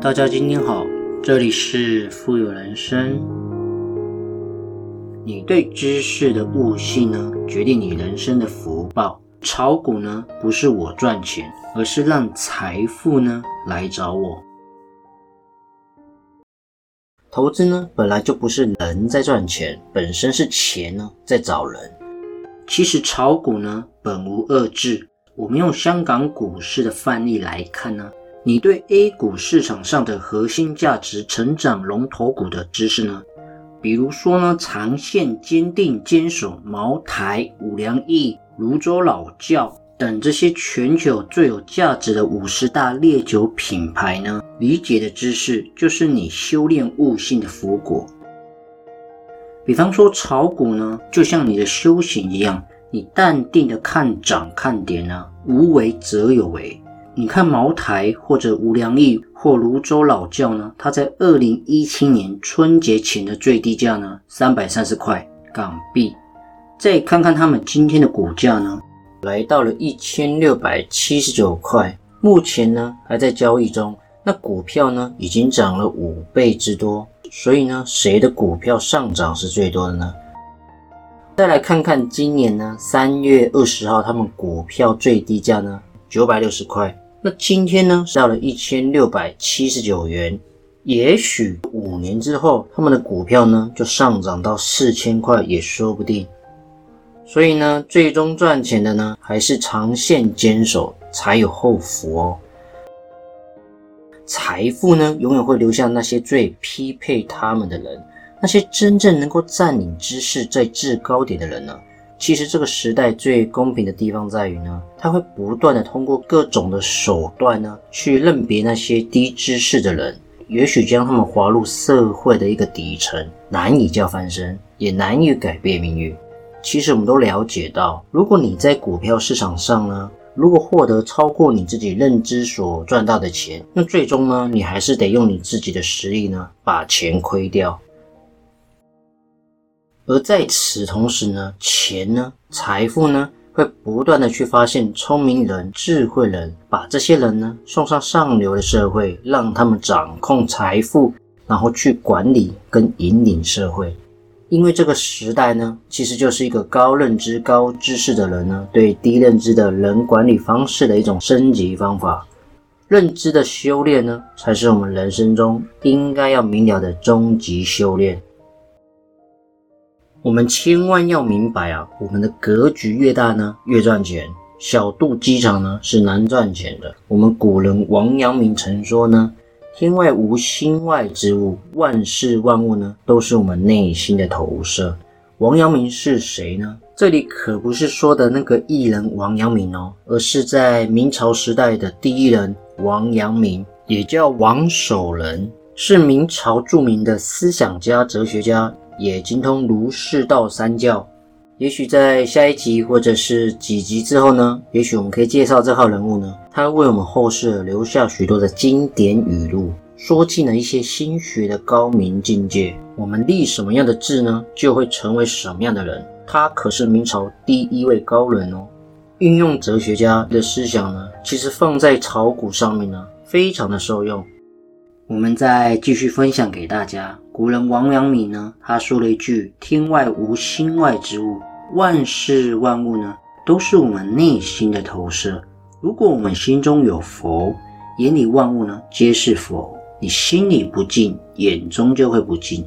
大家今天好，这里是富有人生。你对知识的悟性呢，决定你人生的福报。炒股呢，不是我赚钱，而是让财富呢来找我。投资呢，本来就不是人在赚钱，本身是钱呢在找人。其实炒股呢，本无二致。我们用香港股市的范例来看呢。你对 A 股市场上的核心价值成长龙头股的知识呢？比如说呢，长线坚定坚守茅台、五粮液、泸州老窖等这些全球最有价值的五十大烈酒品牌呢？理解的知识就是你修炼悟性的福果。比方说炒股呢，就像你的修行一样，你淡定的看涨看跌呢，无为则有为。你看茅台或者无良益或泸州老窖呢？它在二零一七年春节前的最低价呢，三百三十块港币。再看看他们今天的股价呢，来到了一千六百七十九块，目前呢还在交易中。那股票呢已经涨了五倍之多，所以呢，谁的股票上涨是最多的呢？再来看看今年呢三月二十号，他们股票最低价呢九百六十块。那今天呢，到了一千六百七十九元，也许五年之后，他们的股票呢就上涨到四千块也说不定。所以呢，最终赚钱的呢，还是长线坚守才有后福哦。财富呢，永远会留下那些最匹配他们的人，那些真正能够占领知识在制高点的人呢。其实这个时代最公平的地方在于呢，他会不断的通过各种的手段呢，去认别那些低知识的人，也许将他们划入社会的一个底层，难以叫翻身，也难以改变命运。其实我们都了解到，如果你在股票市场上呢，如果获得超过你自己认知所赚到的钱，那最终呢，你还是得用你自己的实力呢，把钱亏掉。而在此同时呢，钱呢，财富呢，会不断的去发现聪明人、智慧人，把这些人呢送上上流的社会，让他们掌控财富，然后去管理跟引领社会。因为这个时代呢，其实就是一个高认知、高知识的人呢，对低认知的人管理方式的一种升级方法。认知的修炼呢，才是我们人生中应该要明了的终极修炼。我们千万要明白啊，我们的格局越大呢，越赚钱；小肚鸡肠呢，是难赚钱的。我们古人王阳明曾说呢：“天外无心外之物，万事万物呢，都是我们内心的投射。”王阳明是谁呢？这里可不是说的那个艺人王阳明哦，而是在明朝时代的第一人王阳明，也叫王守仁，是明朝著名的思想家、哲学家。也精通儒释道三教，也许在下一集或者是几集之后呢，也许我们可以介绍这号人物呢，他为我们后世留下许多的经典语录，说尽了一些心学的高明境界。我们立什么样的志呢，就会成为什么样的人。他可是明朝第一位高人哦。运用哲学家的思想呢，其实放在炒股上面呢，非常的受用。我们再继续分享给大家。古人王阳明呢，他说了一句：“天外无心外之物，万事万物呢，都是我们内心的投射。如果我们心中有佛，眼里万物呢，皆是佛。你心里不净，眼中就会不净。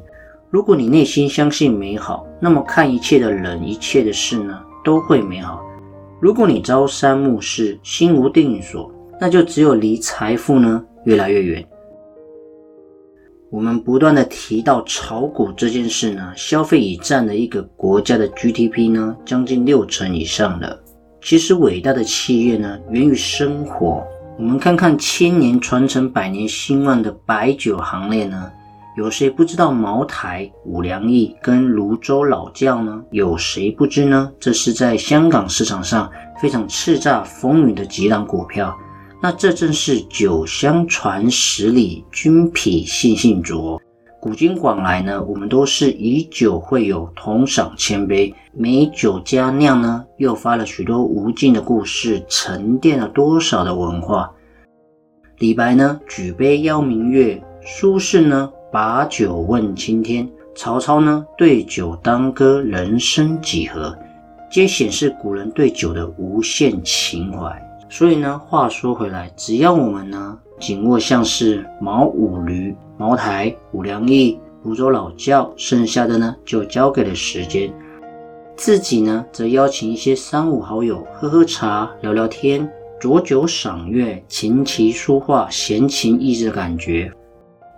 如果你内心相信美好，那么看一切的人、一切的事呢，都会美好。如果你朝三暮四，心无定所，那就只有离财富呢，越来越远。”我们不断的提到炒股这件事呢，消费已占了一个国家的 GDP 呢，将近六成以上了。其实伟大的企业呢，源于生活。我们看看千年传承、百年兴旺的白酒行列呢，有谁不知道茅台、五粮液跟泸州老窖呢？有谁不知呢？这是在香港市场上非常叱咤风云的几档股票。那这正是酒香传十里，君品信信足。古今往来呢，我们都是以酒会友，同赏千杯。美酒佳酿呢，诱发了许多无尽的故事，沉淀了多少的文化。李白呢，举杯邀明月；苏轼呢，把酒问青天；曹操呢，对酒当歌，人生几何，皆显示古人对酒的无限情怀。所以呢，话说回来，只要我们呢，紧握像是毛五驴、茅台、五粮液、泸州老窖，剩下的呢，就交给了时间。自己呢，则邀请一些三五好友喝喝茶、聊聊天。酌酒赏月，琴棋书画，闲情逸致的感觉。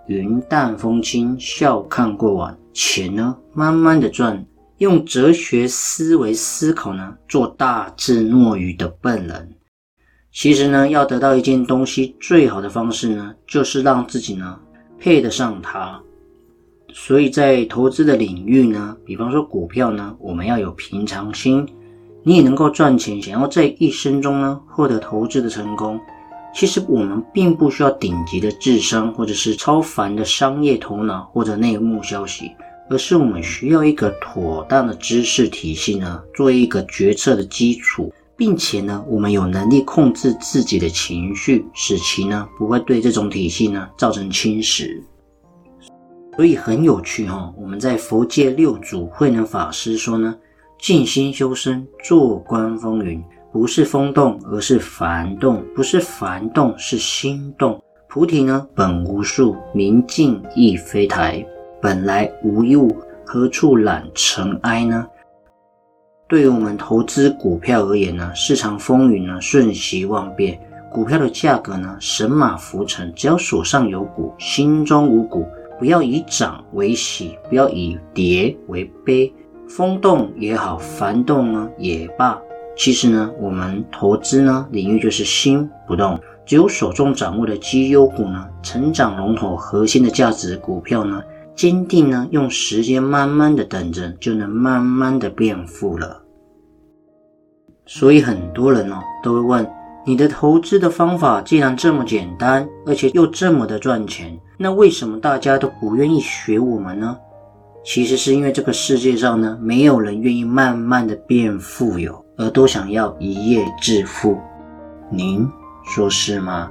云淡风轻，笑看过往。钱呢，慢慢的赚。用哲学思维思考呢，做大智若愚的笨人。其实呢，要得到一件东西，最好的方式呢，就是让自己呢配得上它。所以在投资的领域呢，比方说股票呢，我们要有平常心。你也能够赚钱，想要在一生中呢获得投资的成功，其实我们并不需要顶级的智商，或者是超凡的商业头脑或者内幕消息，而是我们需要一个妥当的知识体系呢，做一个决策的基础，并且呢，我们有能力控制自己的情绪，使其呢不会对这种体系呢造成侵蚀。所以很有趣哈，我们在佛界六祖慧能法师说呢。静心修身，坐观风云，不是风动，而是凡动；不是凡动，是心动。菩提呢，本无树，明镜亦非台，本来无一物，何处染尘埃呢？对于我们投资股票而言呢，市场风云呢瞬息万变，股票的价格呢神马浮沉。只要手上有股，心中无股，不要以涨为喜，不要以跌为悲。风动也好，凡动呢也罢，其实呢，我们投资呢领域就是心不动，只有手中掌握的绩优股呢，成长龙头核心的价值股票呢，坚定呢用时间慢慢的等着，就能慢慢的变富了。所以很多人呢都会问，你的投资的方法既然这么简单，而且又这么的赚钱，那为什么大家都不愿意学我们呢？其实是因为这个世界上呢，没有人愿意慢慢的变富有，而都想要一夜致富。您说是吗？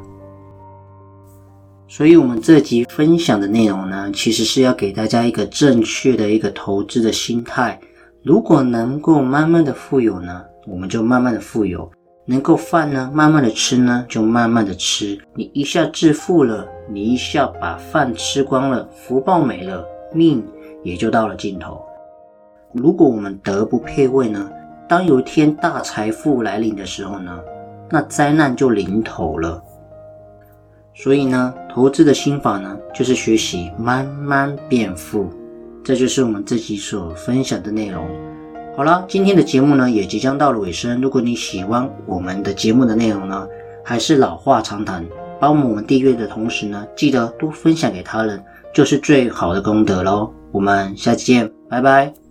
所以，我们这集分享的内容呢，其实是要给大家一个正确的一个投资的心态。如果能够慢慢的富有呢，我们就慢慢的富有；能够饭呢，慢慢的吃呢，就慢慢的吃。你一下致富了，你一下把饭吃光了，福报没了，命。也就到了尽头。如果我们德不配位呢？当有一天大财富来临的时候呢，那灾难就临头了。所以呢，投资的心法呢，就是学习慢慢变富。这就是我们这集所分享的内容。好了，今天的节目呢，也即将到了尾声。如果你喜欢我们的节目的内容呢，还是老话常谈，帮我们订阅的同时呢，记得多分享给他人，就是最好的功德喽。我们下期见，拜拜。